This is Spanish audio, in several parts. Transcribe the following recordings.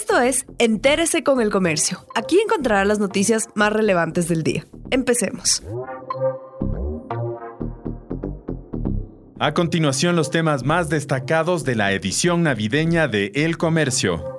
Esto es Entérese con el Comercio. Aquí encontrará las noticias más relevantes del día. Empecemos. A continuación, los temas más destacados de la edición navideña de El Comercio.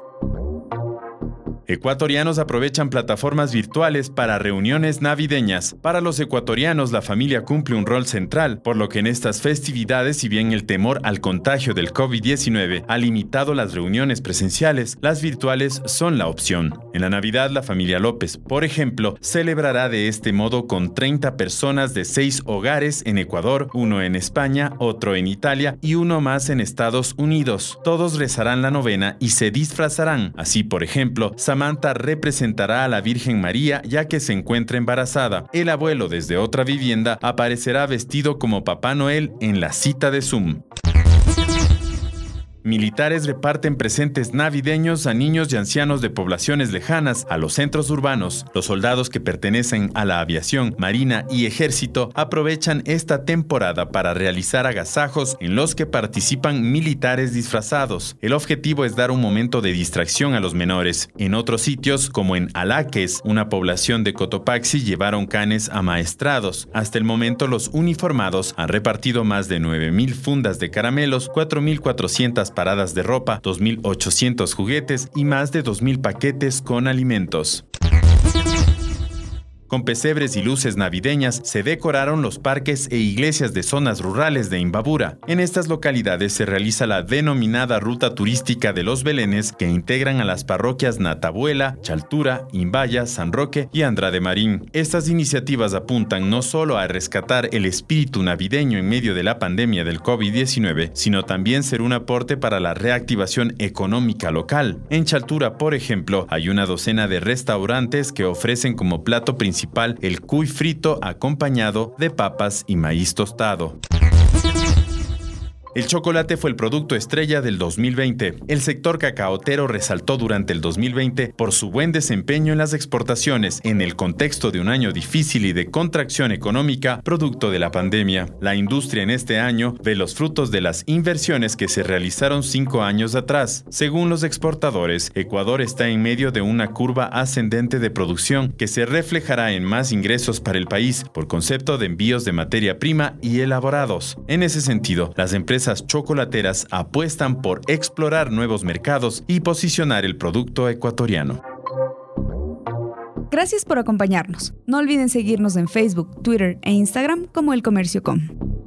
Ecuatorianos aprovechan plataformas virtuales para reuniones navideñas. Para los ecuatorianos, la familia cumple un rol central, por lo que en estas festividades, si bien el temor al contagio del COVID-19 ha limitado las reuniones presenciales, las virtuales son la opción. En la Navidad, la familia López, por ejemplo, celebrará de este modo con 30 personas de seis hogares en Ecuador, uno en España, otro en Italia y uno más en Estados Unidos. Todos rezarán la novena y se disfrazarán. Así, por ejemplo, Samantha representará a la Virgen María ya que se encuentra embarazada. El abuelo desde otra vivienda aparecerá vestido como Papá Noel en la cita de Zoom. Militares reparten presentes navideños a niños y ancianos de poblaciones lejanas a los centros urbanos. Los soldados que pertenecen a la aviación, marina y ejército aprovechan esta temporada para realizar agasajos en los que participan militares disfrazados. El objetivo es dar un momento de distracción a los menores. En otros sitios, como en Alaques, una población de Cotopaxi, llevaron canes amaestrados. Hasta el momento, los uniformados han repartido más de 9.000 fundas de caramelos, 4.400 paradas de ropa, 2.800 juguetes y más de 2.000 paquetes con alimentos. Con pesebres y luces navideñas se decoraron los parques e iglesias de zonas rurales de Imbabura. En estas localidades se realiza la denominada ruta turística de los Belenes que integran a las parroquias Natabuela, Chaltura, Imbaya, San Roque y Andrade Marín. Estas iniciativas apuntan no solo a rescatar el espíritu navideño en medio de la pandemia del COVID-19, sino también ser un aporte para la reactivación económica local. En Chaltura, por ejemplo, hay una docena de restaurantes que ofrecen como plato principal el cuy frito acompañado de papas y maíz tostado. El chocolate fue el producto estrella del 2020. El sector cacaotero resaltó durante el 2020 por su buen desempeño en las exportaciones en el contexto de un año difícil y de contracción económica producto de la pandemia. La industria en este año ve los frutos de las inversiones que se realizaron cinco años atrás. Según los exportadores, Ecuador está en medio de una curva ascendente de producción que se reflejará en más ingresos para el país por concepto de envíos de materia prima y elaborados. En ese sentido, las empresas empresas chocolateras apuestan por explorar nuevos mercados y posicionar el producto ecuatoriano. Gracias por acompañarnos. No olviden seguirnos en Facebook, Twitter e Instagram como El Comercio Com.